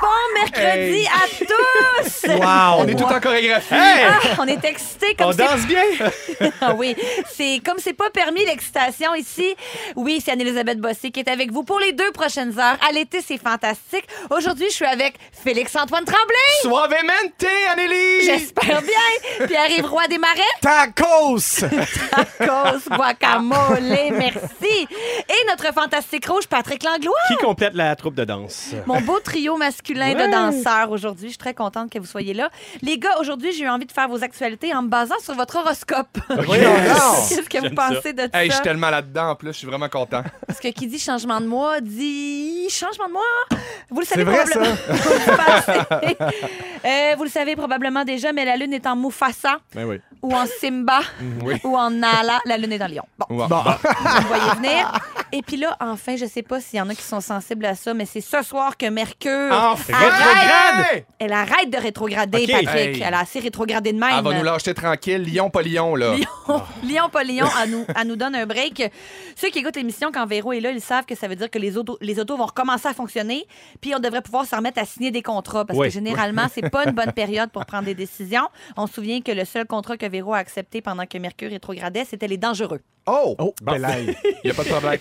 Bon mercredi à tous! Wow! On est tout en chorégraphie. Ah, on est excités comme On c'est- danse bien! Ah oui, c'est comme c'est pas permis l'excitation ici. Oui, c'est Anne-Elisabeth Bossé qui est avec vous pour les deux prochaines heures. À l'été, c'est fantastique. Aujourd'hui, je suis avec Félix-Antoine Tremblay. Suavemente, Anneli! J'espère bien. Pierre-Yves Roy des Marais. Tacos! Tacos, guacamole, merci. Et notre fantastique rouge, Patrick Langlois. Qui complète la troupe de danse? Mon beau trio masculin de Ouais. danseurs aujourd'hui. Je suis très contente que vous soyez là. Les gars, aujourd'hui, j'ai eu envie de faire vos actualités en me basant sur votre horoscope. Qu'est-ce que vous pensez de Hey, je ça? suis tellement là-dedans en plus, je suis vraiment content. Parce que qui dit changement de mois dit changement de mois. Vous le savez vrai, probablement. Vous le pensez. Euh, vous le savez probablement déjà, mais la lune est en Mufasa Ben oui. ou en Simba Oui. ou en Nala. La lune est dans Lion. Bon, vous me voyez venir. Et puis là, enfin, je sais pas s'il y en a qui sont sensibles à ça, mais c'est ce soir que Mercure Enfin! arrête, elle arrête de rétrograder, OK. Patrick. Hey. Elle a assez rétrogradé de même. Elle va nous lâcher tranquille, lion pas lion, là. Lyon, Lyon, pas Lyon, à nous, à nous donne un break. Ceux qui écoutent l'émission, quand Véro est là, ils savent que ça veut dire que les autos, les autos vont recommencer à fonctionner, puis on devrait pouvoir se remettre à signer des contrats, parce Oui. que généralement, c'est pas une bonne période pour prendre des décisions. On se souvient que le seul contrat que Véro a accepté pendant que Mercure rétrogradait, c'était les dangereux. Oh! Oh, belaille. Il a pas de problème.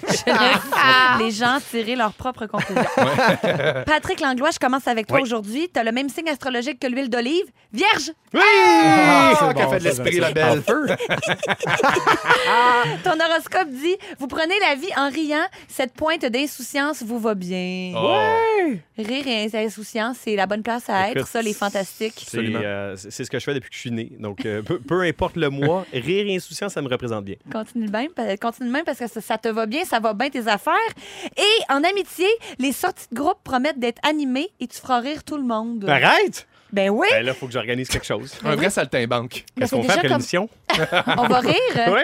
les gens tiraient leurs propres conclusions. Patrick Langlois, je commence avec toi Oui. aujourd'hui. Tu as le même signe astrologique que l'huile d'olive. Vierge! Oui! Ah, c'est qu'a bon, fait de l'esprit, la belle. Ton horoscope dit Vous prenez la vie en riant, cette pointe d'insouciance vous va bien. Oh. Rire et insouciance, c'est la bonne place à être, Écoute, ça, les fantastiques. C'est Absolument. euh, c'est ce que je fais depuis que je suis né. Donc, euh, peu, peu importe le mois, rire et insouciance, ça me représente bien. Continue même, continue de même parce que ça, ça te va bien, ça va bien tes affaires. Et en amitié, les sorties de groupe promettent d'être animées et tu feras rire tout le monde. Arrête! Ben oui, Ben là, il faut que j'organise quelque chose. Un vrai saltimbanque. Qu'est-ce qu'on fait après comme- l'émission? on va rire. Oui?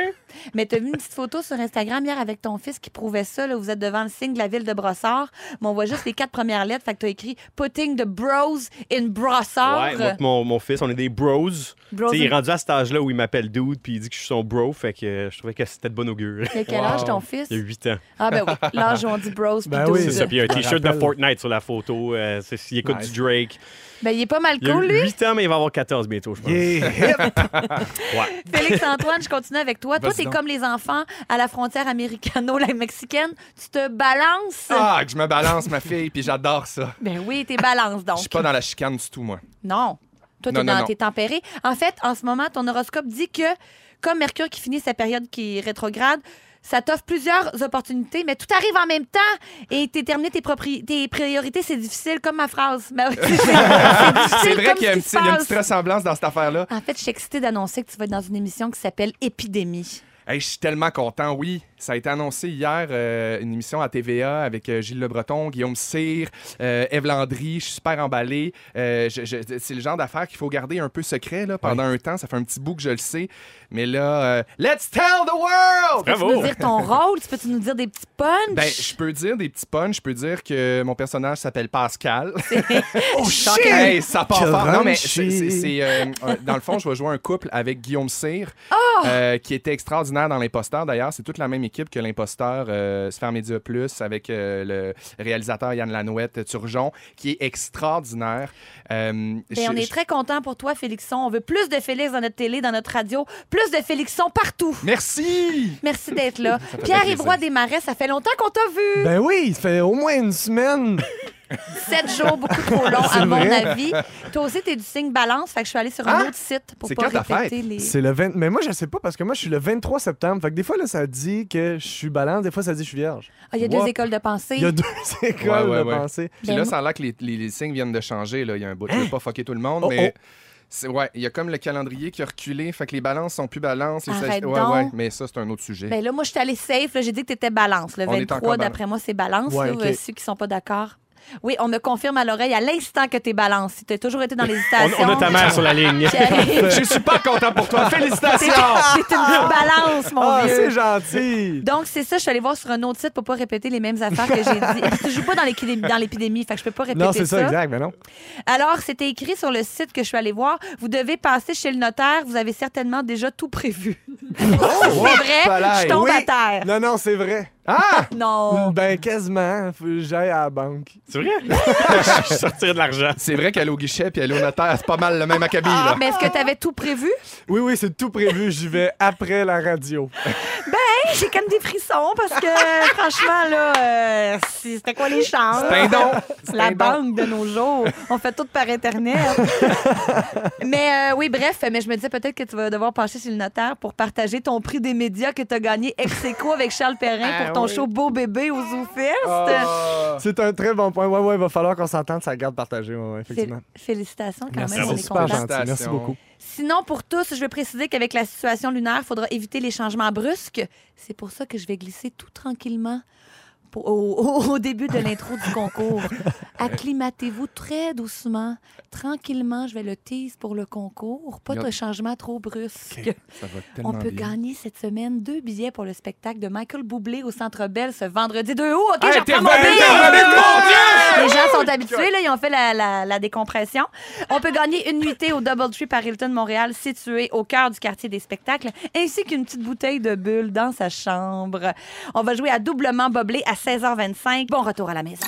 Mais tu as vu une petite photo sur Instagram hier avec ton fils qui prouvait ça. Là, vous êtes devant le signe de la ville de Brossard. Mais on voit juste les quatre premières lettres. Fait que tu as écrit Putting the bros in Brossard. Ouais, moi, mon, mon fils, on est des bros. Bros Tu sais, il est in- rendu à cet âge-là où il m'appelle dude puis il dit que je suis son bro. Fait que euh, je trouvais que c'était de bon augure. Il a quel âge ton fils? Il a 8 ans. Ah ben oui, l'âge où on dit bros. puis Ben 12. oui, C'est ça. Puis il y a un t-shirt de. Fortnite sur la photo. Euh, il écoute Nice. du Drake. Ben il est pas mal Il a cool, lui. 8 ans, mais il va avoir 14 bientôt, je pense. Yeah. Ouais. Félix-Antoine, je continue avec toi. Toi, Donc. comme les enfants à la frontière américano-mexicaine. Tu te balances. Ah, que je me balance, ma fille, puis j'adore ça. Ben oui, t'es balance Je donc. suis pas dans la chicane du tout, moi. Non. Toi, t'es Non, dans- non. t'es tempéré. En fait, en ce moment, ton horoscope dit que, comme Mercure qui finit sa période qui est rétrograde, ça t'offre plusieurs opportunités, mais tout arrive en même temps et déterminer tes, propri- tes priorités, c'est difficile, comme ma phrase. Mais, c'est C'est vrai qu'il y a, ce un qui petit- se il y a une petite ressemblance dans cette affaire-là. En fait, je suis excitée d'annoncer que tu vas être dans une émission qui s'appelle Épidémie. Je suis tellement content, oui. Ça a été annoncé hier, euh, une émission à TVA avec euh, Gilles Le Breton, Guillaume Cyr, euh, Eve Landry. Je suis super emballé. Euh, c'est le genre d'affaire qu'il faut garder un peu secret là, pendant un temps. Ça fait un petit bout que je le sais. Mais là, euh, let's tell the world! Peux-tu nous dire ton rôle? Tu Peux-tu nous dire des petits punchs? Ben, je peux dire des petits punchs. Je peux dire que mon personnage s'appelle Pascal. Oh, shit! Hey, ça part fort. Non, mais c'est, dans le fond, je vais jouer un couple avec Guillaume Cyr, Oh! euh, qui était extraordinaire dans l'imposteur. D'ailleurs, c'est toute la même équipe que l'imposteur euh, Sphère Média Plus avec euh, le réalisateur Yann Lanouette Turgeon, qui est extraordinaire. Euh, Ben, je- on est je- très content pour toi, Félixon. On veut plus de Félix dans notre télé, dans notre radio, plus de Félixon partout. Merci! Merci d'être là. Pierre-Yves. Roy Desmarais, ça fait longtemps qu'on t'a vu. Ben oui, ça fait au moins une semaine. Sept jours, beaucoup trop long, à mon vrai. avis. Toi aussi, t'es du signe balance, fait que je suis allée sur un Ah! autre site pour C'est pas quand ta répéter les... C'est le 20. Mais moi, je sais pas parce que moi, je suis le 23 septembre. Fait que des fois, là, ça dit que je suis balance, des fois, ça dit que je suis vierge. Ah, il y a deux What? écoles de pensée. Il y a deux écoles Ouais, ouais, de ouais. pensée. Puis Ben là, moi- ça a l'air que les, les- les signes viennent de changer. Là. Il y a un bout. Je veux pas fucker tout le monde, Oh, mais. oh. c'est- Ouais, il y a comme le calendrier qui a reculé, fait que les balances sont plus balances. les Arrête sag- ouais, donc. ouais, mais ça, c'est un autre sujet. Ben là, moi, je suis allée safe. là. J'ai dit que t'étais balance. Le On est 23, encore d'après moi, c'est balance. Ouais, là. ok. Ceux qui sont pas d'accord, Oui, on me confirme à l'oreille à l'instant que t'es balance. Tu as toujours été dans On, l'hésitation. on a ta mère sur la ligne. Je suis super content pour toi. Félicitations! t'es une balance, mon Ah, vieux. c'est gentil! Donc, c'est ça, je suis allée voir sur un autre site pour pas répéter les mêmes affaires que j'ai dit. Parce que je joue pas dans l'épidémie, fait que je peux pas répéter Non, c'est ça, exact, mais non. Alors, c'était écrit sur le site que je suis allée voir. Vous devez passer chez le notaire. Vous avez certainement déjà tout prévu. c'est vrai, je tombe Oui. à terre. Non, non, c'est vrai. Ah! Non. Ben, quasiment. Faut que j'aille à la banque. C'est vrai? je sortirais de l'argent. C'est vrai qu'aller au guichet puis aller au notaire, c'est pas mal le même acabit, là. Mais est-ce que tu avais tout prévu? Oui, oui, c'est tout prévu. J'y vais après la radio. Hey, j'ai comme des frissons parce que, franchement, là, euh, c'était quoi les chances? C'est un don. C'est La un don. banque de nos jours. On fait tout par Internet. mais euh, oui, bref, mais je me disais peut-être que tu vas devoir passer chez le notaire pour partager ton prix des médias que tu as gagné ex aequo avec Charles Perrin Ah pour ton oui. show Beau Bébé au ZooFest. Ah. C'est un très bon point. Ouais, ouais, il va falloir qu'on s'entende, ça garde partagé, ouais, ouais, Fé- effectivement. Félicitations quand Merci, même, on c'est est super contents. gentil. Merci beaucoup. Sinon, pour tous, je veux préciser qu'avec la situation lunaire, il faudra éviter les changements brusques. C'est pour ça que je vais glisser tout tranquillement au, début de l'intro du concours. Acclimatez-vous très doucement, tranquillement. Je vais le tease pour le concours. Pas de changement trop brusque. Ça va tellement On peut bien. gagner cette semaine deux billets pour le spectacle de Michael Bublé au Centre Bell ce vendredi 2 août. OK, Hey, je reprends mon billet. Les gens sont habitués, là, ils ont fait la, la- la décompression. On peut gagner une nuitée au Doubletree par Hilton Montréal, situé au cœur du quartier des spectacles, ainsi qu'une petite bouteille de bulle dans sa chambre. On va jouer à doublement boblé à 16h25. Bon retour à la maison.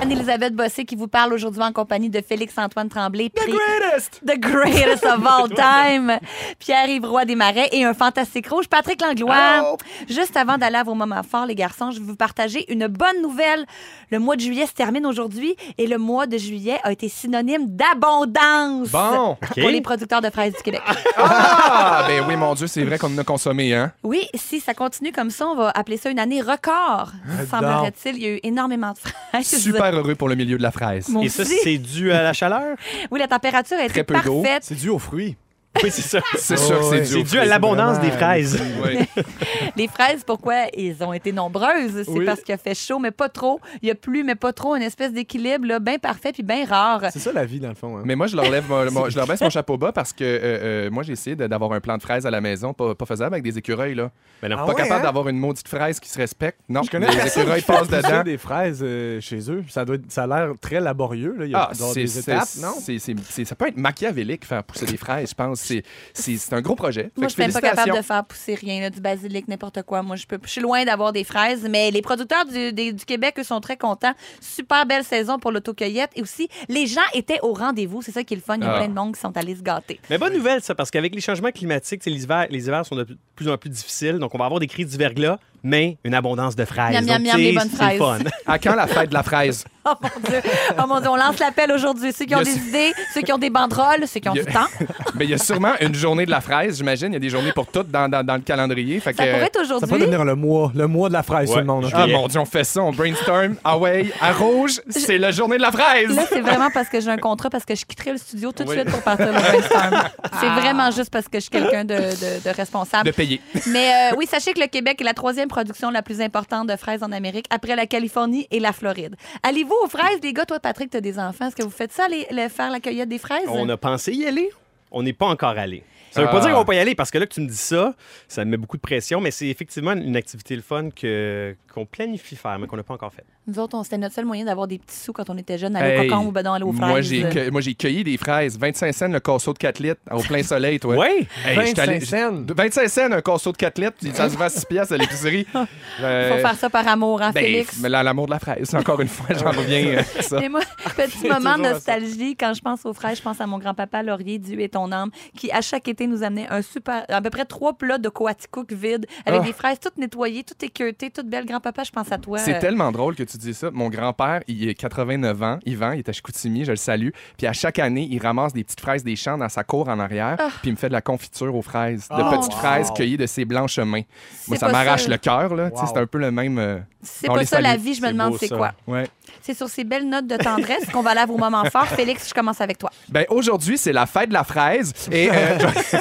Anne-Elisabeth Bossé qui vous parle aujourd'hui en compagnie de Félix-Antoine Tremblay. prix- Greatest! The greatest of all time. Pierre-Yves Roy Desmarais et un fantastique rouge, Patrick Langlois. Juste avant d'aller à vos moments forts, les garçons, je vais vous partager une bonne nouvelle. Le mois de juillet se termine aujourd'hui et le mois de juillet a été synonyme d'abondance. Bon! Pour les producteurs de fraises du Québec. Ah! Ben oui, mon Dieu, c'est vrai qu'on en a consommé, hein? Oui, si ça continue comme ça, on va appeler ça une année record. Semblerait-il, il y a eu énormément de fraises. Super heureux pour le milieu de la fraise. Et ça, c'est dû à la chaleur? Oui, la température a été Très peu d'eau. parfaite. C'est dû aux fruits. Oui, c'est ça. C'est sûr que c'est ouais. dû. C'est aux dû à l'abondance des fraises. Oui. Les fraises, pourquoi ils ont été nombreuses? C'est Oui. parce qu'il a fait chaud, mais pas trop. Il y a plu, mais pas trop. Une espèce d'équilibre là, bien parfait puis bien rare. C'est ça la vie, dans le fond. hein. Mais moi, je leur, lève mon- mon- je leur baisse mon chapeau bas parce que euh, euh, moi, j'ai essayé de- d'avoir un plant de fraises à la maison, pas, pas faisable avec des écureuils. Là. Mais non. Ah pas ouais, capable hein? d'avoir une maudite fraise qui se respecte. Non, Je connais les personne écureuils qui fait passent pousser dedans. des fraises euh, chez eux. Ça, doit être- ça a l'air très laborieux. Là. Il y a Ah, c'est, des c'est- étapes, non? c'est- c'est- c'est- ça peut être machiavélique faire pousser des fraises, je pense. C'est, c'est, c'est un gros projet. Moi, je suis même pas capable de faire pousser rien, là, du basilic, n'importe quoi. Moi, je, peux, je suis loin d'avoir des fraises, mais les producteurs du, des- du Québec, eux, sont très contents. Super belle saison pour l'autocueillette. Et aussi, les gens étaient au rendez-vous. C'est ça qui est le fun. Il y a Ah. plein de monde qui sont allés se gâter. Mais bonne nouvelle, ça, parce qu'avec les changements climatiques, les hivers, les hivers sont de plus en plus difficiles. Donc, on va avoir des crises d'hiverglas, mais une abondance de fraises. Miam, miam, miam, les bonnes fraises. fun. À quand la fête de la fraise? Oh mon Dieu! Oh mon Dieu, on lance l'appel aujourd'hui. Ceux qui ont des idées, ceux qui ont des banderoles, ceux qui ont du temps. Mais il y a sûrement une journée de la fraise, j'imagine. Il y a des journées pour toutes dans, dans- dans le calendrier. Fait Ça que, pourrait être Ça aujourd'hui. pourrait devenir le mois, le mois de la fraise, Ouais. tout le monde. Ah ok? mon Dieu, on fait ça, on brainstorm. Ah ouais, à rouge, c'est la journée de la fraise. Là, c'est vraiment parce que j'ai un contrat, parce que je quitterai le studio tout de Oui. suite pour partir au brainstorm. C'est vraiment juste parce que je suis quelqu'un de, de- de responsable. De payer. Mais euh, oui, sachez que le Québec est la troisième production la plus importante de fraises en Amérique, après la Californie et la Floride. Allez-vous aux fraises, les gars? Toi, Patrick, tu as des enfants. Est-ce que vous faites ça, les, les- faire la cueillette des fraises? On a pensé y aller. On n'est pas encore allé. Ça veut pas Ah. dire qu'on va pas y aller parce que là que tu me dis ça, ça me met beaucoup de pression, mais c'est effectivement une activité le fun que qu'on planifie faire, mais qu'on n'a pas encore fait. Nous autres, on- c'était notre seul moyen d'avoir des petits sous quand on était jeunes, aller Hey, au cocon ou ben aller aux fraises. Moi, j'ai cueilli, moi, j'ai cueilli des fraises. 25 cents le casseau de 4 litres au plein soleil, toi. Hey, allé- 25 cents. de- 25 cents un casseau de 4 litres, ça se vend 6 piastres à l'épicerie. Il Euh, faut faire ça par amour, hein, ben, Félix? mais là, l'amour de la fraise, encore une fois, j'en reviens à ça. Et moi, petit moment de à nostalgie, quand je pense aux fraises, je pense à mon grand-papa Laurier, Dieu et ton âme, qui à chaque été nous amenait un super, à peu près trois plats de coaticook vides, avec Ah. des fraises toutes nettoyées, toutes équeutées, toutes belles. Grand-papa, je pense à toi. C'est Euh, tellement drôle que tu dis ça. Mon grand-père, il est 89 ans, Yvan, il est à Chicoutimi, je le salue. Puis à chaque année, il ramasse des petites fraises des champs dans sa cour en arrière, Ah. puis il me fait de la confiture aux fraises, de Oh, petites wow. fraises cueillies de ses blanches mains. Moi, ça m'arrache le cœur, là. Tu sais, Wow. C'est un peu le même. euh, C'est On pas les ça la vie, je me C'est demande c'est quoi. Ouais. C'est sur ces belles notes de tendresse qu'on va aller à vos moments forts. Félix, je commence avec toi. Ben, aujourd'hui, c'est la fête de la fraise. Et, euh,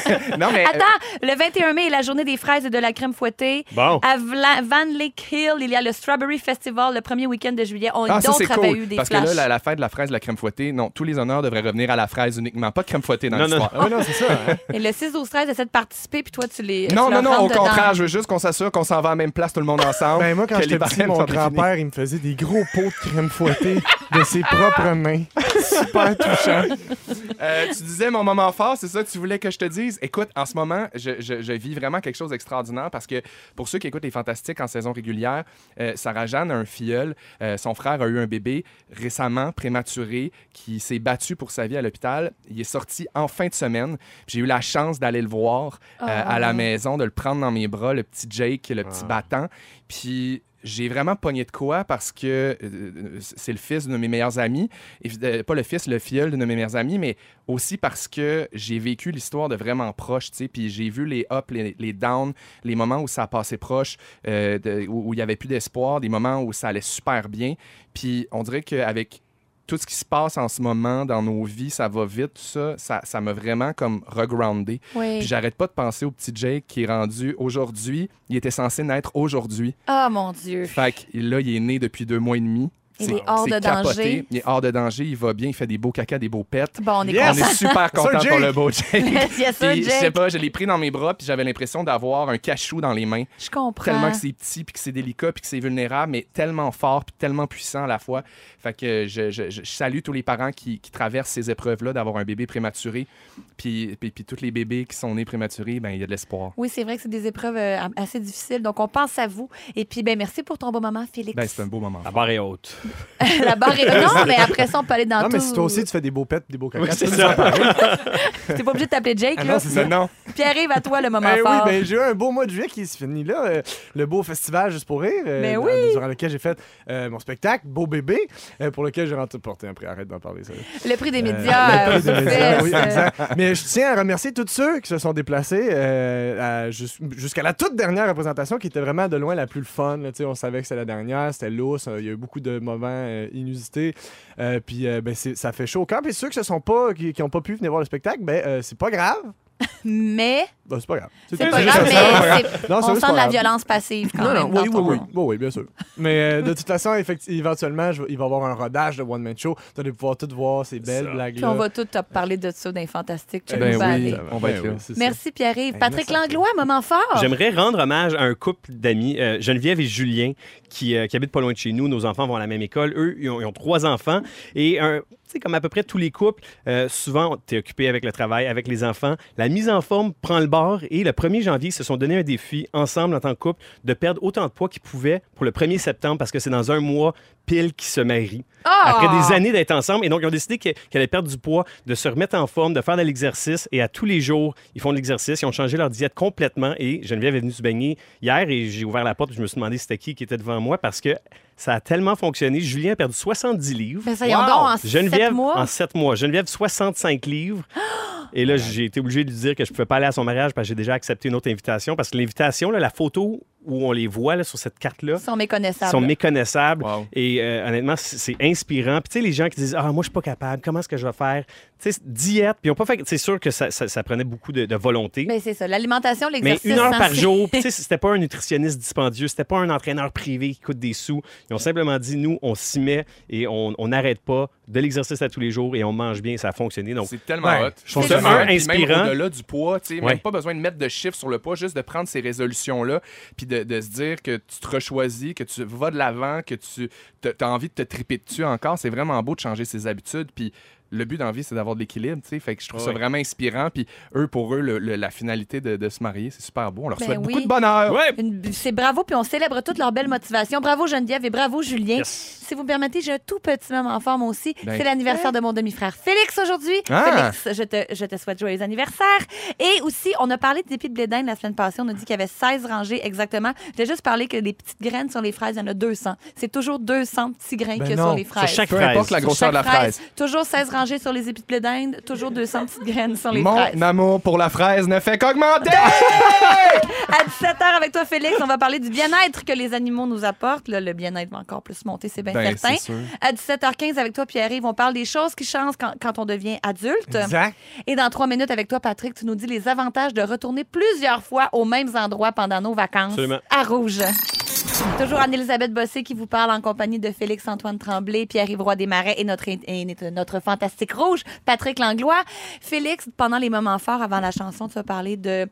non, mais. euh, Attends, le 21 mai est la journée des fraises et de la crème fouettée. Bon. À Vla- Van Lake Hill, il y a le Strawberry Festival le premier week-end de juillet. On Ah, ça, c'est d'autres avaient cool. eu des Parce flashs. que là, la, la fête de la fraise, de la crème fouettée, non, tous les honneurs devraient revenir à la fraise uniquement. Pas de crème fouettée dans Non, non, l'histoire. Ah oui, non, c'est ça. hein. Et le 6 au 13 essaie de participer, puis toi, tu les. Non, tu non, non, au dedans. contraire, je veux juste qu'on s'assure qu'on s'en va à la même place, tout le monde ensemble. Ben, moi, quand j'étais petit, mon grand-père, il me faisait des gros pots de crème fouettée de ses propres mains. Super touchant. Euh, tu disais mon moment fort, c'est ça que tu voulais que je te dise? Écoute, en ce moment, je, je- je vis vraiment quelque chose d'extraordinaire parce que pour ceux qui écoutent les Fantastiques en saison régulière, euh, Sarah Jeanne a un filleul. Euh, son frère a eu un bébé récemment, prématuré, qui s'est battu pour sa vie à l'hôpital. Il est sorti en fin de semaine. J'ai eu la chance d'aller le voir euh, à la Oh. maison, de le prendre dans mes bras, le petit Jake, le petit battant. Puis j'ai vraiment pogné de quoi parce que euh, c'est le fils de mes meilleures amies. Et, euh, pas le fils, le filleul de mes meilleures amies, mais aussi parce que j'ai vécu l'histoire de vraiment proche, tu sais, puis j'ai vu les ups, les, downs, les moments où ça passé proche, euh, où il y avait plus d'espoir, des moments où ça allait super bien. Puis on dirait qu'avec tout ce qui se passe en ce moment dans nos vies, ça va vite, tout ça, ça, ça m'a vraiment comme regroundé. Oui. Puis j'arrête pas de penser au petit Jake qui est rendu aujourd'hui. Il était censé naître aujourd'hui. Oh mon Dieu. Fait que là, il est né depuis deux mois et demi. Il est hors de capoté. danger. Il est hors de danger. Il va bien. Il fait des beaux caca, des beaux pets. Bon, on est Yes! On est super content pour le beau Jake. Yes, Puis, je sais pas, je l'ai pris dans mes bras, puis j'avais l'impression d'avoir un cachou dans les mains. Je comprends. Tellement que c'est petit, puis que c'est délicat, puis que c'est vulnérable, mais tellement fort, puis tellement puissant à la fois. Fait que je, je- je- je salue tous les parents qui, qui traversent ces épreuves-là, d'avoir un bébé prématuré. Puis, puis, puis tous les bébés qui sont nés prématurés, ben il y a de l'espoir. Oui, c'est vrai que c'est des épreuves euh, assez difficiles. Donc, on pense à vous. Et puis, ben merci pour ton beau moment, Félix. Ben, c'est un beau moment. La barre est haute. La barre est... Non, mais après ça, on peut aller dans Non, tout. mais si toi aussi, tu fais des beaux pets, des beaux caca, Oui, c'est ça. T'es pas obligé de t'appeler Jake, Ah là. non, c'est ça. Non, non. Pierre-Yves, à toi, le moment Eh oui, fort. ben, j'ai eu un beau mois de juillet qui se finit là. euh, le beau festival Juste pour rire. euh, Ben dans- oui. Durant lequel j'ai fait euh, mon spectacle, Beau bébé, euh, pour lequel j'ai rentré porté après. Arrête d'en parler, ça. Le prix des Euh, médias. le prix des médias, oui, exact. Mais je tiens à remercier tous ceux qui se sont déplacés euh, jusqu'à la toute dernière représentation qui était vraiment de loin la plus le fun. là. Tu sais, on savait que c'était la dernière, c'était lousse, euh, il y a eu beaucoup de euh, inusités. Euh, puis euh, ben, ça fait chaud au camp. Ceux qui pas, qui n'ont pas pu venir voir le spectacle, ben c'est pas grave. Mais Ben, c'est pas grave. c'est pas grave, mais c'est- Non, on sent pas de la grave. violence passive quand Non, même. non, oui, oui, oui, oui, oui, bien sûr. Mais euh, de toute façon, éventuellement, je il va y avoir un rodage de One Man Show. Vous allez pouvoir tout voir ces belles Ça. Puis on va tout te parler de ça dans les Fantastiques. Tu Ben nous vas oui. aller. on va être là. Ben c'est ça. Merci Pierre-Yves. Hey, Patrick merci Langlois, moment fort. J'aimerais rendre hommage à un couple d'amis, euh, Geneviève et Julien, qui, euh, qui habitent pas loin de chez nous. Nos enfants vont à la même école. Eux, ils ont, ils ont trois enfants. Et un, tu sais, comme à peu près tous les couples, euh, souvent, tu es occupé avec le travail, avec les enfants. La mise en forme prend le bord. Et le 1er janvier, ils se sont donné un défi, ensemble, en tant que couple, de perdre autant de poids qu'ils pouvaient pour le 1er septembre, parce que c'est dans un mois pile qu'ils se marient. Ah! Après des années d'être ensemble. Et donc, ils ont décidé qu'elle allait perdre du poids, de se remettre en forme, de faire de l'exercice. Et à tous les jours, ils font de l'exercice. Ils ont changé leur diète complètement. Et Geneviève est venue se baigner hier et j'ai ouvert la porte et je me suis demandé c'était qui qui était devant moi parce que ça a tellement fonctionné. Julien a perdu 70 livres. Ben, ça y en donc, en Geneviève, sept mois. en 7 mois. Geneviève, 65 livres. Et là, j'ai été obligé de lui dire que je ne pouvais pas aller à son mariage parce que j'ai déjà accepté une autre invitation. Parce que l'invitation, la photo où on les voit là, sur cette carte-là, sont méconnaissables. sont méconnaissables. Wow. Et euh, honnêtement, c'est inspirant. Puis tu sais, les gens qui disent Ah, moi, je suis pas capable, comment est-ce que je vais faire sais, diète. Puis ils ont pas fait. C'est sûr que ça, ça- ça prenait beaucoup de, de volonté. Ben, c'est ça. L'alimentation, Mais l'exercice. une heure par jour, puis tu sais, c'était pas un nutritionniste dispendieux, c'était pas un entraîneur privé qui coûte des sous. Ils ont simplement dit, nous, on s'y met et on n'arrête pas de l'exercice à tous les jours et on mange bien, ça a fonctionné. Donc, C'est tellement Ouais, hot. je trouve ça, un, même inspirant. Au-delà du poids, tu sais, Ouais. même pas besoin de mettre de chiffres sur le poids, juste de prendre ces résolutions-là, puis de, de se dire que tu te rechoisis, que tu vas de l'avant, que tu as envie de te triper dessus encore. C'est vraiment beau de changer ses habitudes. Puis le but dans la vie, c'est d'avoir de l'équilibre, tu sais. Fait que je trouve ça vraiment inspirant. Puis eux, pour eux, le- le- la finalité de, de se marier, c'est super beau. On leur Ben souhaite oui. beaucoup de bonheur. ouais. C'est bravo, puis on célèbre toute leur belle motivation. Bravo Geneviève et bravo Julien. Yes. Si vous me permettez, j'ai un tout petit moment en forme aussi. Ben. C'est l'anniversaire de mon demi-frère Félix aujourd'hui. Ah. Félix, je te, je te souhaite joyeux anniversaire. Et aussi, on a parlé d'épis de blé d'Inde la semaine passée. On a dit qu'il y avait 16 rangées exactement. J'ai juste parlé que les petites graines sur les fraises, il y en a 200. C'est toujours 200 petits grains Ben a non. sur les fraises. Sur chaque Peu fraise. importe la grosseur de la chaque fraise. Toujours 16 sur les épis de blé d'Inde, toujours 200 petites graines sur les Mon fraises. amour pour la fraise ne fait qu'augmenter! À 17h avec toi, Félix, on va parler du bien-être que les animaux nous apportent. Là, le bien-être va encore plus monter, c'est bien Ben, certain. À 17h15 avec toi, Pierre-Yves, on parle des choses qui changent quand, quand on devient adulte. Exact. Et dans trois minutes avec toi, Patrick, tu nous dis les avantages de retourner plusieurs fois aux mêmes endroits pendant nos vacances Absolument. à Rouge. Toujours Anne-Elisabeth Bossé qui vous parle en compagnie de Félix-Antoine Tremblay, Pierre-Yves Roy Desmarais et notre, et notre fantastique rouge, Patrick Langlois. Félix, pendant les moments forts avant la chanson, tu as parlé de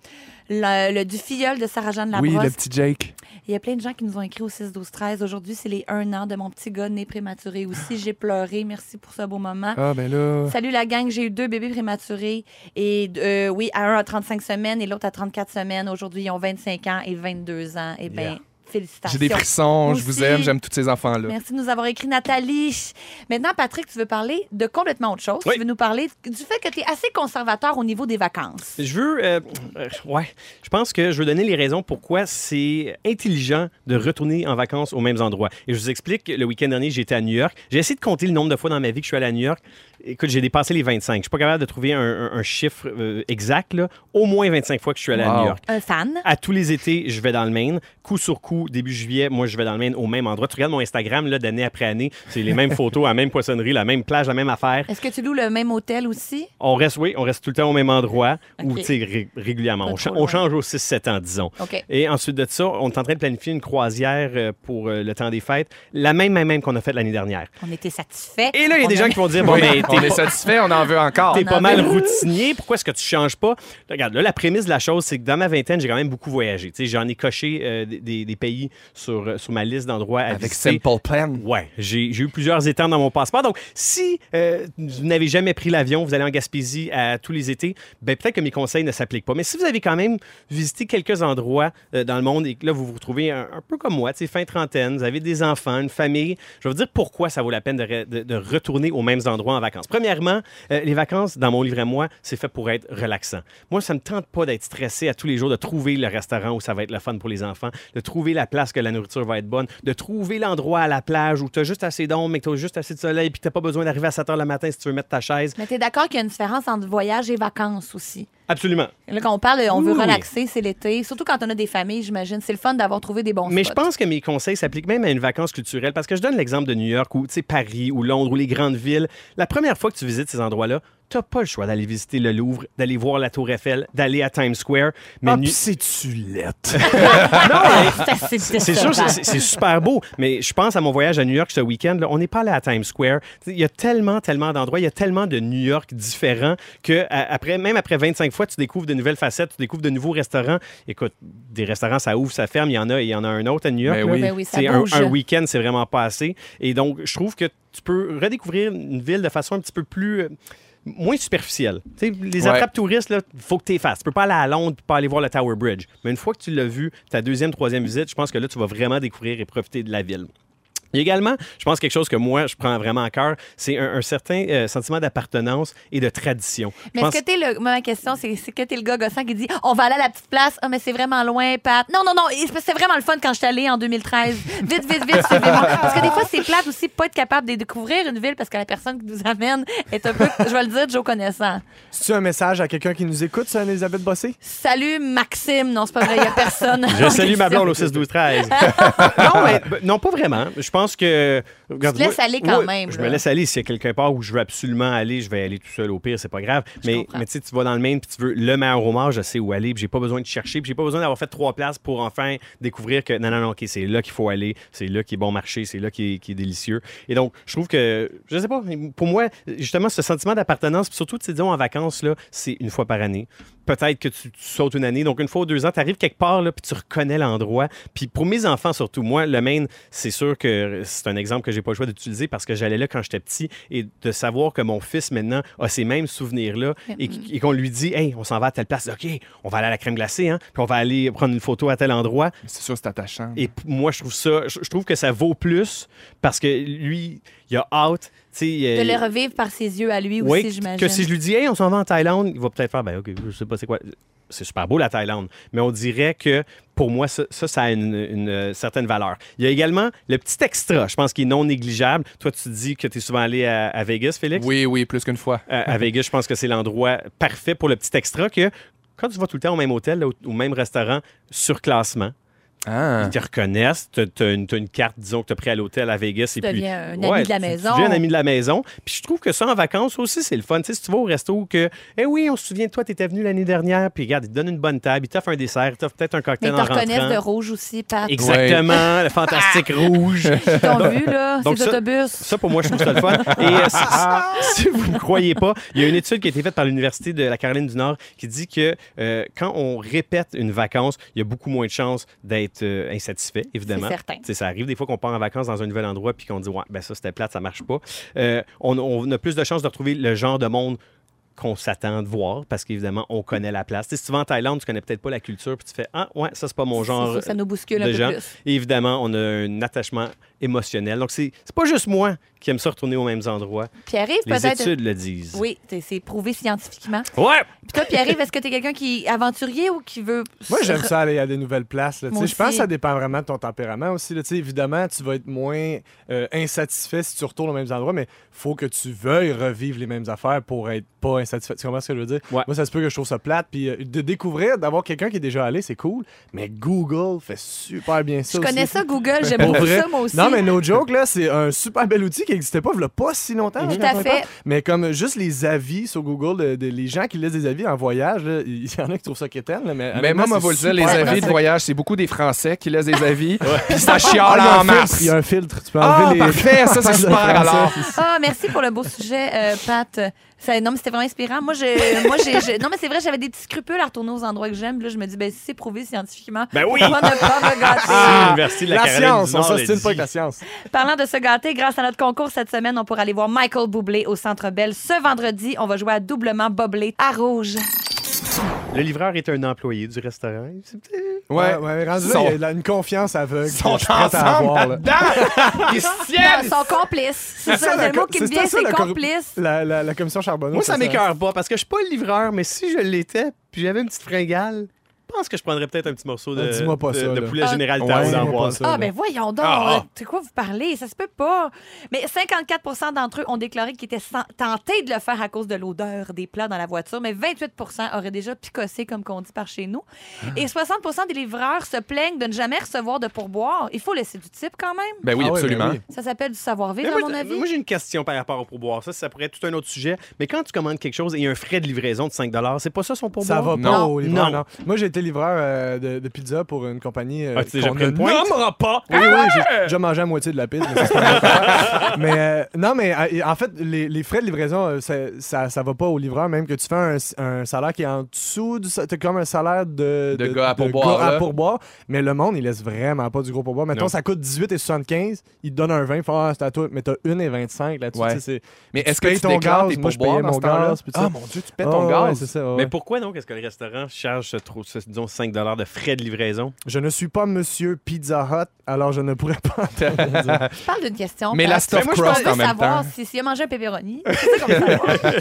le, le- du filleul de Sarah-Jeanne Oui, Labrosse. le petit Jake. Il y a plein de gens qui nous ont écrit au 6-12-13. Aujourd'hui, c'est les un an de mon petit gars né prématuré aussi. J'ai pleuré. Merci pour ce beau moment. Ah, ben là. Salut la gang, j'ai eu deux bébés prématurés. Et euh, oui, un à 35 semaines et l'autre à 34 semaines. Aujourd'hui, ils ont 25 ans et 22 ans. Eh bien, Yeah. Félicitations. J'ai des frissons, je vous aime, j'aime tous ces enfants-là. Merci de nous avoir écrit, Nathalie. Maintenant, Patrick, tu veux parler de complètement autre chose. Oui. Tu veux nous parler du fait que tu es assez conservateur au niveau des vacances. Je veux, euh, euh, ouais, je pense que je veux donner les raisons pourquoi c'est intelligent de retourner en vacances aux mêmes endroits. Et je vous explique, le week-end dernier, j'étais à New York. J'ai essayé de compter le nombre de fois dans ma vie que je suis allé à New York. Écoute, j'ai dépassé les 25. Je suis pas capable de trouver un, un- un chiffre euh, exact, là. Au moins 25 fois que je suis allé à. New York. Un fan? À tous les étés, je vais dans le Maine. Coup sur coup, début juillet, moi, je vais dans le Maine au même endroit. Tu regardes mon Instagram, là, d'année après année, c'est les mêmes photos, la même poissonnerie, la même plage, la même affaire. Est-ce que tu loues le même hôtel aussi? On reste, oui, on reste tout le temps au même endroit, ou, Ok. tu sais, ré- régulièrement. On, cha- change aux 6-7 ans, disons. Et ensuite de ça, on est en train de planifier une croisière euh, pour euh, le temps des fêtes, la même, même, même qu'on a faite l'année dernière. On était satisfaits. Et là, il y a On des gens qui vont dire, bon, mais on t'es est pas, satisfait, on en veut encore. t'es pas mal routinier, pourquoi est-ce que tu changes pas? Regarde, là, la prémisse de la chose, c'est que dans ma vingtaine, j'ai quand même beaucoup voyagé. J'en ai coché euh, des- pays sur, euh, sur ma liste d'endroits à Avec visiter. Simple Plan. Ouais, j'ai j'ai eu plusieurs étangs dans mon passeport. Donc, si euh, vous n'avez jamais pris l'avion, vous allez en Gaspésie à tous les étés, ben peut-être que mes conseils ne s'appliquent pas. Mais si vous avez quand même visité quelques endroits euh, dans le monde et que là, vous vous retrouvez un, un peu comme moi, fin trentaine, vous avez des enfants, une famille, je vais vous dire pourquoi ça vaut la peine de, re- de- de retourner aux mêmes endroits en vacances. Premièrement, euh, les vacances, dans mon livre à moi, c'est fait pour être relaxant. Moi, ça me tente pas d'être stressé à tous les jours, de trouver le restaurant où ça va être le fun pour les enfants, de trouver la place que la nourriture va être bonne, de trouver l'endroit à la plage où tu as juste assez d'ombre, mais que tu as juste assez de soleil, puis tu n'as pas besoin d'arriver à 7 h le matin si tu veux mettre ta chaise. Mais tu es d'accord qu'il y a une différence entre voyage et vacances aussi? Absolument. Là, quand on parle, on veut oui. relaxer, c'est l'été. Surtout quand on a des familles, j'imagine. C'est le fun d'avoir trouvé des bons Mais je pense que mes conseils s'appliquent même à une vacance culturelle parce que je donne l'exemple de New York ou Paris ou Londres ou les grandes villes. La première fois que tu visites ces endroits-là, tu n'as pas le choix d'aller visiter le Louvre, d'aller voir la Tour Eiffel, d'aller à Times Square. Mais Ah, c'est-tu lettre? C'est C'est sûr, c'est c'est super beau, mais je pense à mon voyage à New York ce week-end. On n'est pas allé à Times Square. Il y a tellement, tellement d'endroits, il y a tellement de New York différents que après, même après 25 fois, tu découvres de nouvelles facettes, tu découvres de nouveaux restaurants. Écoute, des restaurants, ça ouvre, ça ferme. Il y en a, il y en a un autre à New York. Ben oui. Ben oui, C'est un, un week-end, c'est vraiment pas assez. Et donc, je trouve que tu peux redécouvrir une ville de façon un petit peu plus. Moins superficielle. Les attrapes touristes, il faut que tu les fasses. Tu peux pas aller à Londres et pas aller voir le Tower Bridge. Mais une fois que tu l'as vu, ta deuxième, troisième visite, je pense que là, tu vas vraiment découvrir et profiter de la ville. Il y a également, je pense, quelque chose que moi, je prends vraiment à cœur, c'est un, un certain euh, sentiment d'appartenance et de tradition. Mais pense- est-ce que t'es le. Ma question, c'est que t'es le gars gossant qui dit on va aller à la petite place, ah, mais c'est vraiment loin, Pat. Non, non, non, c'est vraiment le fun quand je suis allée en 2013. Vite, vite, vite, suivez-moi. Parce que des fois, c'est plate aussi, pas être capable de découvrir une ville parce que la personne qui nous amène est un peu, je vais le dire, Joe connaissant. C'est-tu un message à quelqu'un qui nous écoute, ça, Elisabeth Bossé? Salut, Maxime. Non, c'est pas vrai, il y a personne. Je salue ma blonde au 6 12 13. non, mais, non, pas vraiment. Je pense que regarde, te laisses moi- aller quand même, Je là. me laisse aller s'il y a quelque part où je veux absolument aller, je vais aller tout seul au pire, c'est pas grave. Mais, comprends. mais tu tu vas dans le Maine puis tu veux le meilleur homard, je sais où aller, puis j'ai pas besoin de chercher, puis j'ai pas besoin d'avoir fait trois places pour enfin découvrir que non non non, OK, c'est là qu'il faut aller, c'est là qui est bon marché, c'est là qui est, qui est délicieux. Et donc, je trouve que je sais pas, pour moi, justement ce sentiment d'appartenance, surtout tu sais, disons en vacances là, c'est une fois par année. Peut-être que tu, tu sautes une année, donc une fois ou deux ans, tu arrives quelque part là, puis tu reconnais l'endroit. Puis pour mes enfants surtout, moi, le Maine, c'est sûr que c'est un exemple que j'ai pas le choix d'utiliser parce que j'allais là quand j'étais petit et de savoir que mon fils maintenant a ces mêmes souvenirs-là et, qu- et qu'on lui dit, hey, on s'en va à telle place, OK, on va aller à la crème glacée, hein, puis on va aller prendre une photo à tel endroit. C'est sûr, c'est attachant. Et moi, je trouve ça, je je trouve que ça vaut plus parce que lui, il a hâte. De euh, le revivre par ses yeux à lui oui, aussi, j'imagine. que si je lui dis, hey, on s'en va en Thaïlande, il va peut-être faire, ben, OK, je sais pas c'est quoi. c'est super beau la Thaïlande, mais on dirait que pour moi, ça, ça, ça a une, une, euh, certaine valeur. Il y a également le petit extra, je pense, qui est non négligeable. Toi, tu dis que tu es souvent allé à, à Vegas, Félix? Oui, oui, plus qu'une fois. Euh, à Vegas, je pense que c'est l'endroit parfait pour le petit extra que quand tu vas tout le temps au même hôtel, là, au, au même restaurant, sur classement, Ah. ils te reconnaissent. Tu as, une, t'as une carte, disons, que tu as pris à l'hôtel à Vegas. Tu et puis, un ami de la maison. Tu deviens un ami de la maison. Puis je trouve que ça, en vacances aussi, c'est le fun. Tu sais, si tu vas au resto, que, eh oui, on se souvient de toi, tu étais venu l'année dernière, puis regarde, ils te donnent une bonne table, ils t'offrent un dessert, ils t'offrent peut-être un Mais cocktail ils te en reconnaissent rentrant. de rouge aussi, Pat. Exactement, le fantastique rouge. Ils t'ont vu, là, Donc ces ça- autobus. Ça, pour moi, je trouve ça le fun. Et euh, si, si vous ne croyez pas, il y a une étude qui a été faite par l'Université de la Caroline du Nord qui dit que euh, quand on répète une vacance, il y a beaucoup moins de chances d'être euh, insatisfait, évidemment. C'est certain. Ça arrive des fois qu'on part en vacances dans un nouvel endroit puis qu'on dit ouais ben ça c'était plate ça marche pas Euh, on, on a plus de chances de retrouver le genre de monde qu'on s'attend de voir parce qu'évidemment on connaît la place. Tu sais, si tu vas en Thaïlande, tu connais peut-être pas la culture puis tu fais ah ouais ça c'est pas mon C'est genre ça, ça nous bouscule un peu gens. plus. Et évidemment, on a un attachement émotionnel. Donc, c'est c'est pas juste moi qui aime ça retourner aux mêmes endroits. Pierre-Yves, Les peut-être. études le disent. Oui, c'est- c'est prouvé scientifiquement. Ouais! Puis toi, Pierre-Yves, est-ce que tu es quelqu'un qui est aventurier ou qui veut. Moi, j'aime ça aller à des nouvelles places. Je pense que ça dépend vraiment de ton tempérament aussi. là. Tu sais, Évidemment, tu vas être moins euh, insatisfait si tu retournes aux mêmes endroits, mais faut que tu veuilles revivre les mêmes affaires pour être pas insatisfait. Tu comprends ce que je veux dire? Ouais. Moi, ça se peut que je trouve ça plate. Puis euh, de découvrir, d'avoir quelqu'un qui est déjà allé, c'est cool. Mais Google fait super bien ça. Je connais ça, Google. J'aime beaucoup ça, moi aussi. Non, mais no joke, là, c'est un super bel outil qui n'existait pas il a pas si longtemps. Tout là, à fait. Mais comme juste les avis sur Google, de, de- les gens qui lisent des avis en voyage, il y en a qui trouvent ça quétaine. là, mais Mais moi, moi, vous le dire, les avis de voyage, c'est beaucoup des Français qui laissent des avis, puis ça Ah, chiale en masse. Il y a un filtre. Tu peux Ah, enlever les... parfait, ça, c'est super, alors. Ah, merci pour le beau sujet, euh, Pat. Ça- non, mais c'était vraiment inspirant. Moi, je, moi j'ai, je- non, mais c'est vrai, j'avais des petits scrupules à retourner aux endroits que j'aime. Puis Là, je me dis, ben, si c'est prouvé scientifiquement, Ben oui! pourquoi ne pas me gâter? Ah, L'Université de la, science, on Nord le s'ostine dit. pas avec la science. Parlant de se gâter, grâce à notre concours cette semaine, on pourra aller voir Michael Bublé au Centre Bell. Ce vendredi, on va jouer à doublement boblé à rouge. Le livreur est un employé du restaurant. Peut-être- Ouais. ouais, rendu là, il y a une confiance aveugle. Ils sont ensemble là-dedans! Ils se tiennent! ils sont complices. C'est ça, le mot qui me vient, ça, c'est complice. La, la, la commission Charbonneau. Moi, ça c'est m'écœure pas parce que je suis pas le livreur, mais si je l'étais, puis j'avais une petite fringale, pense que je prendrais peut-être un petit morceau de, Ah, pas de- ça, de poulet Ah, général Ouais, d'Amboise. Ah, ben voyons donc. Ah. euh, C'est quoi vous parlez? Ça se peut pas. Mais 54% d'entre eux ont déclaré qu'ils étaient tentés de le faire à cause de l'odeur des plats dans la voiture, mais 28% auraient déjà picossé, comme qu'on dit par chez nous. Ah. Et 60% des livreurs se plaignent de ne jamais recevoir de pourboire. Il faut laisser du type quand même. Ben oui, Ah absolument. ben oui. Ça s'appelle du savoir-vivre, à moi, mon avis. moi, j'ai une question par rapport au pourboire. Ça, ça pourrait être tout un autre sujet. Mais quand tu commandes quelque chose et il y a un frais de livraison de 5 c'est pas ça son pourboire? Ça va pas Non. au livreur, Non. non. Moi, j'ai été livreur euh, de, de pizza pour une compagnie euh, déjà qu'on ne une nommera pas. Oui, oui, j'ai déjà mangé la moitié de la pizza. Mais, ça, une. Mais, euh, non, mais euh, en fait, les, les frais de livraison, euh, ça, ça, ça va pas au livreur, même que tu fais un, un salaire qui est en dessous du... T'as comme un salaire de... De gars à pourboire, gars à pourboire, mais le monde, il laisse vraiment pas du gros pourboire. Mettons, Non. ça coûte 18,75, il te donne un 20, il fait « Ah, c'est à toi. » Mais t'as 1,25 là-dessus. Ouais. tu sais, c'est- Mais est-ce que payes tu ton gaz, moi, je payais mon gaz, Ah mon Dieu, tu paies ton Ah, gaz. Mais pourquoi donc est-ce que le restaurant charge ce, disons 5 de frais de livraison? Je ne suis pas Monsieur Pizza Hut, alors je ne pourrais pas intervenir. Je parle d'une question. Mais la je crust en même savoir temps. si- s'il a mangé un pepperoni.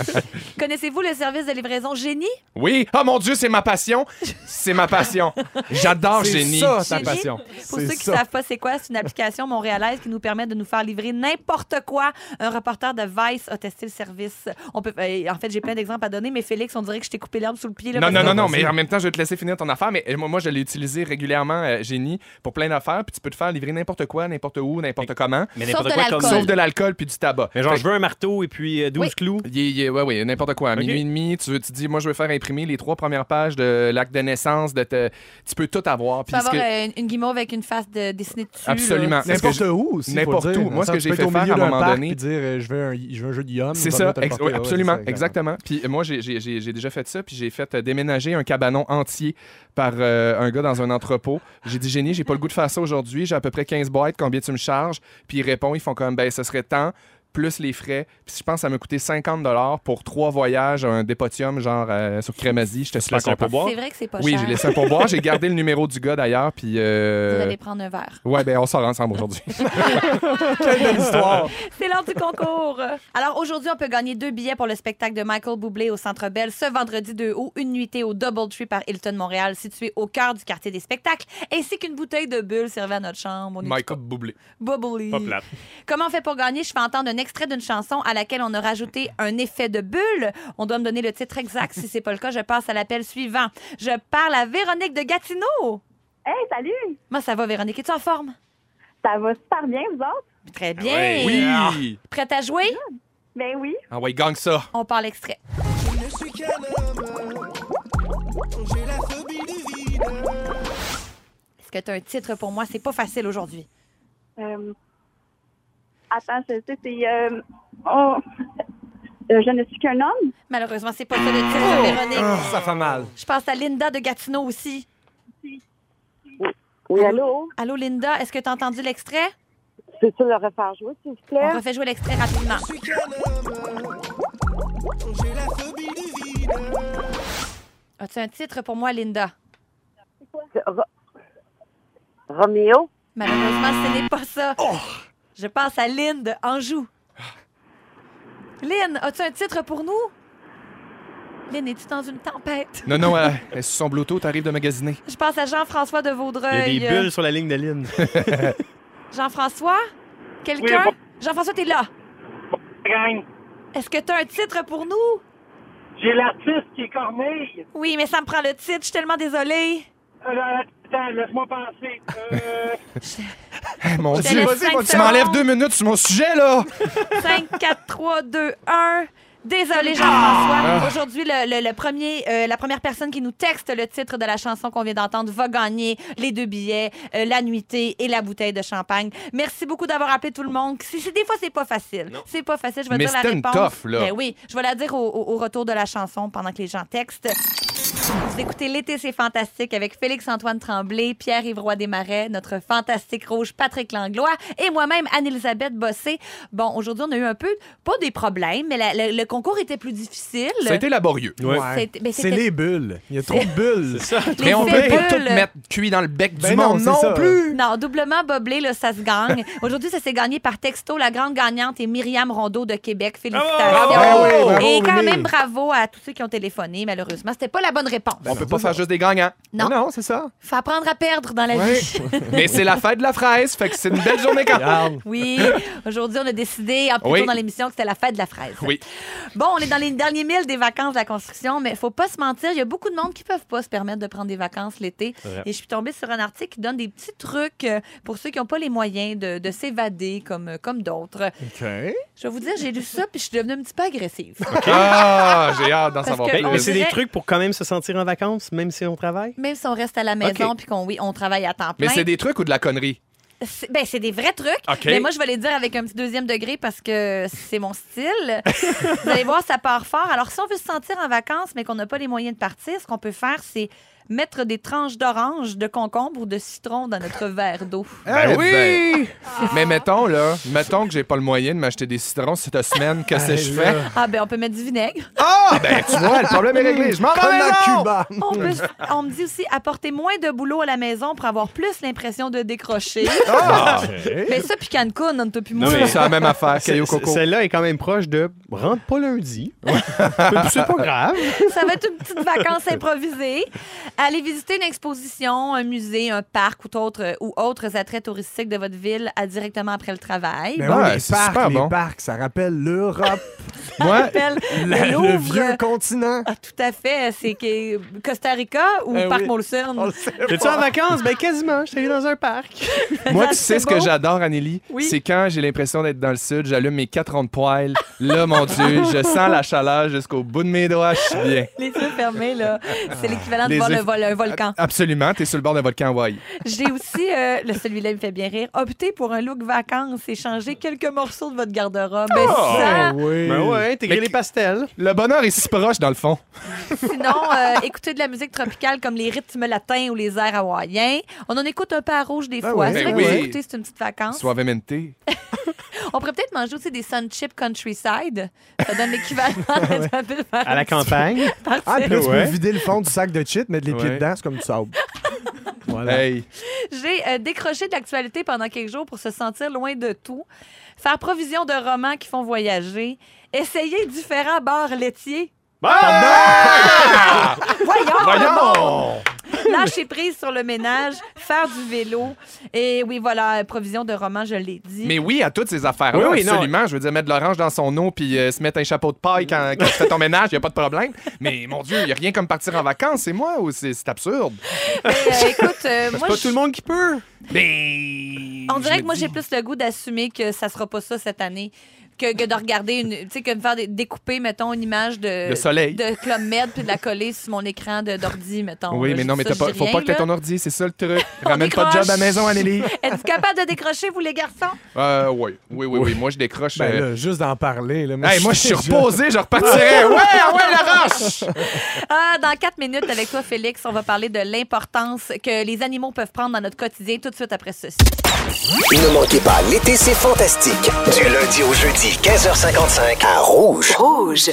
C'est. Connaissez-vous le service de livraison Génie? Oui, oh mon Dieu, c'est ma passion. C'est ma passion. J'adore C'est Génie. ça, ta passion. Pour C'est ceux qui ça. savent pas c'est quoi, c'est une application montréalaise qui nous permet de nous faire livrer n'importe quoi. Un reporter de Vice a testé le service. On peut, euh, en fait, j'ai plein d'exemples à donner, mais Félix, on dirait que je t'ai coupé l'herbe sous le pied. Là, Non, non, non, non, mais en même temps, je vais te laisser finir ton affaire. Mais euh, moi, moi je l'ai utilisé régulièrement, euh, Génie, pour plein d'affaires. Puis tu peux te faire livrer n'importe quoi, n'importe où, n'importe comment. Mais Sauf n'importe de quoi l'alcool. comme Sauf de l'alcool puis du tabac. Mais genre, Fait je veux un marteau et puis euh, 12 Oui. clous. Il est- il est- ouais, ouais, n'importe quoi. À Ok. minuit et demi, tu, veux- tu dis, moi, je veux faire imprimer les trois premières pages de l'acte de naissance. De te- Tu peux tout avoir. Tu Puis peux ce que- avoir euh, une, une guimauve avec une face de, dessinée dessus. Absolument. là. N'importe où aussi. faut n'importe le dire. où. Moi, ce que Tu j'ai fait au faire milieu à un d'un moment parc donné- puis dire euh, je, veux un, je veux un jeu de yum. C'est ça, ex- oui, absolument, exactement. Puis euh, moi, j'ai- j'ai j'ai- j'ai déjà fait ça, puis j'ai fait euh, déménager un cabanon entier par euh, un gars dans un entrepôt. J'ai dit, génie, j'ai pas le goût de faire ça aujourd'hui, j'ai à peu près 15 boîtes, combien tu me charges? Puis ils répondent, ils font comme, ben, ce serait temps. Plus les frais. Puis je pense que ça m'a coûté 50 pour trois voyages, un dépotium genre euh, sur Crémazie. J'étais super laisses un content. pourboire? C'est vrai que c'est pas Oui, cher. j'ai laissé un pourboire. J'ai gardé le numéro du gars d'ailleurs. Puis. euh, Vous allez prendre un verre. Ouais, ben on sort ensemble aujourd'hui. Quelle belle histoire. C'est l'heure du concours. Alors aujourd'hui, on peut gagner deux billets pour le spectacle de Michael Bublé au Centre Bell ce vendredi 2 août, une nuitée au Doubletree par Hilton Montréal, situé au cœur du quartier des spectacles, ainsi qu'une bouteille de bulle servée à notre chambre. Michael Bublé. Bubbly. Pas plate. Comment on fait pour gagner? Je fais entendre un extrait d'une chanson à laquelle on a rajouté un effet de bulle. On doit me donner le titre exact. Si c'est pas le cas, je passe à l'appel suivant. Je parle à Véronique de Gatineau. Hey, salut! Moi, ça va, Véronique? Es-tu en forme? Ça va super bien, vous autres? Très bien. ouais. Oui! Prête à jouer? Ben oui. Ah ouais, gagne ça. On parle extrait. Est-ce que tu as un titre pour moi? C'est pas facile aujourd'hui. Euh, Attends, je sais, c'est... Euh... oh, euh, je ne suis qu'un homme. Malheureusement, c'est pas ça le titre, Véronique. Ah, ça fait mal. Je pense à Linda de Gatineau aussi. Oui, allô? Allô, Linda, est-ce que tu as entendu l'extrait? Peux-tu le refaire jouer, s'il vous On plaît? refait jouer l'extrait rapidement. As-tu un titre pour moi, Linda? Ro- Roméo? Malheureusement, ce n'est pas ça. Je passe à Lynn de Anjou. Lynn, as-tu un titre pour nous? Lynn, es-tu dans une tempête? Non, non, elle elle est sur son Bluetooth, t'arrives de magasiner. Je passe à Jean-François de Il y a Vaudreuil. des bulles sur la ligne de ligne. Jean-François? Quelqu'un? Oui, Jean-François, t'es là. gang. Est-ce que tu as un titre pour nous? J'ai l'artiste qui est Corneille. Oui, mais ça me prend le titre. Je suis tellement désolée. Euh, attends, laisse-moi penser. Euh, Eh, mon Dieu, vas-y, tu m'enlèves deux minutes sur mon sujet, là! 5, 4, 3, 2, 1. Désolé, Jean-François. Aujourd'hui, le, le- le premier, euh, la première personne qui nous texte le titre de la chanson qu'on vient d'entendre va gagner les deux billets, euh, la nuitée et la bouteille de champagne. Merci beaucoup d'avoir appelé tout le monde. Des fois, c'est pas facile. C'est pas facile. Je vais Mais dire la réponse. là. Ben oui, je vais la dire au, au- au retour de la chanson pendant que les gens textent. Vous écoutez L'été, c'est fantastique avec Félix-Antoine Tremblay, Pierre-Yves Roy Desmarais, notre fantastique rouge Patrick Langlois et moi-même, Anne-Elisabeth Bossé. Bon, aujourd'hui, on a eu un peu, pas des problèmes, mais la- le, le concours était plus difficile. Été laborieux. Ouais. C'était- ben, C'est c'était- les bulles. Il y a trop de bulles. Les Mais on peut bulles. pas tout mettre cuit dans le bec Ben du non, monde c'est non ça. plus! Non, doublement boblé, là, ça se gagne. Aujourd'hui, ça s'est gagné par texto. La grande gagnante est Myriam Rondeau de Québec. Félicitations. Bravo! Ben oui, bravo, Et quand Mimi. même, bravo à tous ceux qui ont téléphoné. Malheureusement, c'était pas la bonne réponse. On peut pas faire juste des gagnants. Non. Non, c'est ça. Faut apprendre à perdre dans la Ouais. vie. Mais c'est la fête de la fraise, fait que c'est une belle journée quand même. Oui, aujourd'hui, on a décidé, en plus Oui. tôt dans l'émission, que c'était la fête de la fraise. Oui. Bon, on est dans les derniers milles des vacances de la construction, mais faut pas se mentir, il y a beaucoup de monde qui peuvent pas se permettre de prendre des vacances l'été. Et je suis tombée sur un article qui donne des petits trucs euh, pour ceux qui n'ont pas les moyens de, de s'évader comme, euh, comme d'autres. OK. Je vais vous dire, j'ai lu ça, puis je suis devenue un petit peu agressive. Ah, j'ai hâte d'en savoir Ben, plus. mais c'est des trucs pour quand même se sentir en vacances, même si on travaille? Même si on reste à la maison, puis qu'on oui, on travaille à temps plein. Mais c'est des trucs ou de la connerie? C'est- Ben, c'est des vrais trucs. OK. Mais moi, je vais les dire avec un petit deuxième degré parce que c'est mon style. Vous allez voir, ça part fort. Alors, si on veut se sentir en vacances, mais qu'on n'a pas les moyens de partir, ce qu'on peut faire, c'est mettre des tranches d'orange, de concombre ou de citron dans notre verre d'eau. Ben Eh oui! Mais mettons, là, mettons que j'ai pas le moyen de m'acheter des citrons cette semaine, qu'est-ce que je Hey, fais? Ah, ben, on peut mettre du vinaigre. Ah! Ben, tu vois, le problème est réglé. Je m'en vais. On, peut- on me dit aussi apporter moins de boulot à la maison pour avoir plus l'impression de décrocher. Ah! Mais ça, puis Cancun, on ne peut plus Non, moins. mais- C'est la même affaire, Caillou Coco. Celle-là est quand même proche de rentre pas lundi. c'est pas grave. Ça va être une petite vacance improvisée. Aller visiter une exposition, un musée, un parc ou autres, ou autres attraits touristiques de votre ville à directement après le travail. Mais Ouais, oui, les c'est parcs, super les bon. parcs, ça rappelle l'Europe, Moi, Appelle la- le vieux continent. Ah, tout à fait. C'est que- Costa Rica ou Eh Parc oui. Molson? T'es-tu en vacances? Ben quasiment. J'étais allé dans un parc. moi, tu sais ce que j'adore, Anneli? Oui. C'est quand j'ai l'impression d'être dans le sud, j'allume mes quatre ronds de poêle. Là, mon Dieu, je sens la chaleur jusqu'au bout de mes doigts, je suis bien. Les yeux fermés, là. C'est l'équivalent de Les voir le vol- un volcan. Absolument, t'es sur le bord d'un volcan Hawaii. J'ai aussi, euh, le celui-là me fait bien rire, opté pour un look vacances et changer quelques morceaux de votre garde-robe. Ben, Oh! ça, oui. Ben ouais, intégrer les pastels. Le bonheur est si proche, dans le fond. Sinon, euh, écouter de la musique tropicale comme les rythmes latins ou les airs hawaïens. On en écoute un peu à rouge des Ben fois. oui. C'est vrai Ben que oui. écouter, c'est une petite vacance. Suavemente. On pourrait peut-être manger aussi des sun chips countryside. Ça donne l'équivalent d'être un peu de À la campagne. Ah, puis là, tu Ouais. peux vider le fond du sac de chips, mettre les pieds Ouais. dedans, c'est comme du sable. Voilà. Hey. J'ai euh, décroché de l'actualité pendant quelques jours pour se sentir loin de tout. Faire provision de romans qui font voyager. Essayer différents bars laitiers. Voyons! Voyons! Lâcher prise sur le ménage, faire du vélo. Et oui, voilà, provision de romans, je l'ai dit. Mais oui, à toutes ces affaires-là, Oui, oui, non. absolument. Je veux dire, mettre de l'orange dans son eau puis euh, se mettre un chapeau de paille quand, quand tu fais ton ménage, il a pas de problème. Mais mon Dieu, il n'y a rien comme partir en vacances, c'est moi ou c'est absurde? Mais, euh, écoute, euh, moi, pas je- tout le monde qui peut. Ben. on dirait que moi, j'ai plus le goût d'assumer que ça sera pas ça cette année. Que, que de regarder une. Tu sais, que de faire des- découper, mettons, une image de. Le soleil. De Club Med puis de la coller sur mon écran d'ordi, mettons. Oui, là. mais non, mais ça, pas, faut rien, pas que t'aies ton ordi, c'est ça le truc. On Ramène pas de job à la maison, Anneli. Êtes-vous capable de décrocher, vous, les garçons? Euh, oui, oui, oui, oui. Moi, je décroche. Ben euh, là, juste d'en parler. Là, Hey, moi, je suis reposé, je repartirais. Ouais, ah ouais, la roche! Ah, dans quatre minutes, avec toi, Félix, on va parler de l'importance que les animaux peuvent prendre dans notre quotidien tout de suite après ceci. Ne manquez pas, l'été, c'est fantastique. Du lundi au jeudi, 15h55 à Rouge. Rouge.